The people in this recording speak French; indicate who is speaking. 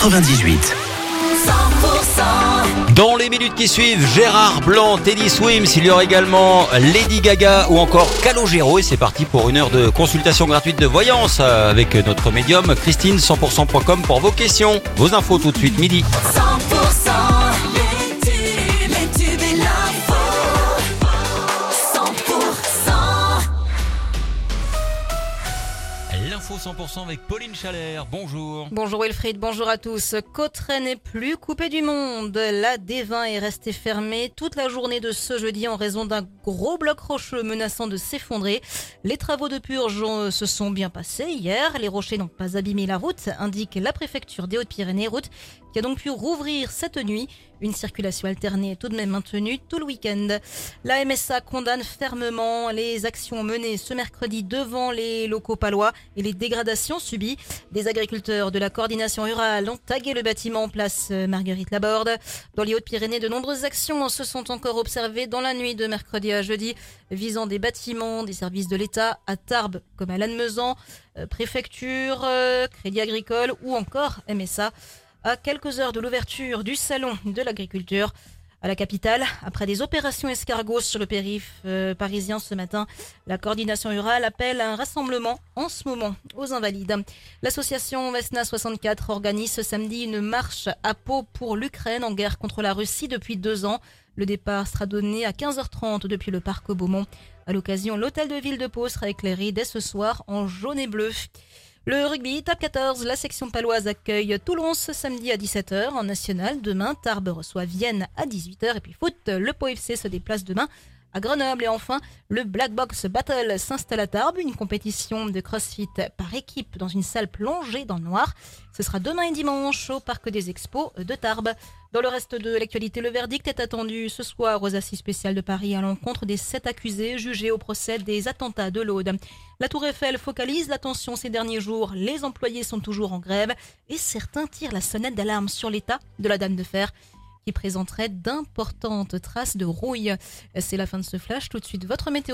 Speaker 1: 98.
Speaker 2: Dans les minutes qui suivent, Gérard Blanc, Teddy Swims, il y aura également Lady Gaga ou encore Calogero et c'est parti pour une heure de consultation gratuite de voyance avec notre médium Christine 100%.com pour vos questions. Vos infos tout de suite midi.
Speaker 3: 100% 100%
Speaker 2: avec Pauline Chalère. Bonjour.
Speaker 4: Bonjour Wilfried, bonjour à tous. Cauterets n'est plus coupé du monde. La D20 est restée fermée toute la journée de ce jeudi en raison d'un gros bloc rocheux menaçant de s'effondrer. Les travaux de purge euh, se sont bien passés hier. Les rochers n'ont pas abîmé la route, indique la préfecture des Hautes-Pyrénées, route qui a donc pu rouvrir cette nuit. Une circulation alternée est tout de même maintenue tout le week-end. La MSA condamne fermement les actions menées ce mercredi devant les locaux palois et les dégradations subies. Des agriculteurs de la coordination rurale ont tagué le bâtiment en place euh, Marguerite Laborde. Dans les Hautes-Pyrénées, de nombreuses actions se sont encore observées dans la nuit de mercredi à jeudi, visant des bâtiments, des services de l'État à Tarbes comme à Lannemezan, euh, préfecture, euh, Crédit Agricole ou encore MSA. À quelques heures de l'ouverture du salon de l'agriculture, à la capitale, après des opérations escargots sur le périph' euh, parisien ce matin, la coordination rurale appelle un rassemblement en ce moment aux invalides. L'association Vesna 64 organise ce samedi une marche à Pau pour l'Ukraine en guerre contre la Russie depuis deux ans. Le départ sera donné à 15h30 depuis le parc Beaumont. À l'occasion, l'hôtel de ville de Pau sera éclairé dès ce soir en jaune et bleu. Le rugby, top 14, la section paloise accueille Toulon ce samedi à 17h en national. Demain, Tarbes reçoit Vienne à 18h. Et puis foot, le Pau FC se déplace demain à Grenoble. Et enfin, le Black Box Battle s'installe à Tarbes, une compétition de crossfit par équipe dans une salle plongée dans le noir. Ce sera demain et dimanche au Parc des Expos de Tarbes. Dans le reste de l'actualité, le verdict est attendu ce soir aux assises spéciales de Paris à l'encontre des sept accusés jugés au procès des attentats de l'Aude. La Tour Eiffel focalise l'attention ces derniers jours. Les employés sont toujours en grève et certains tirent la sonnette d'alarme sur l'état de la Dame de Fer qui présenterait d'importantes traces de rouille. C'est la fin de ce flash. Tout de suite, votre météo.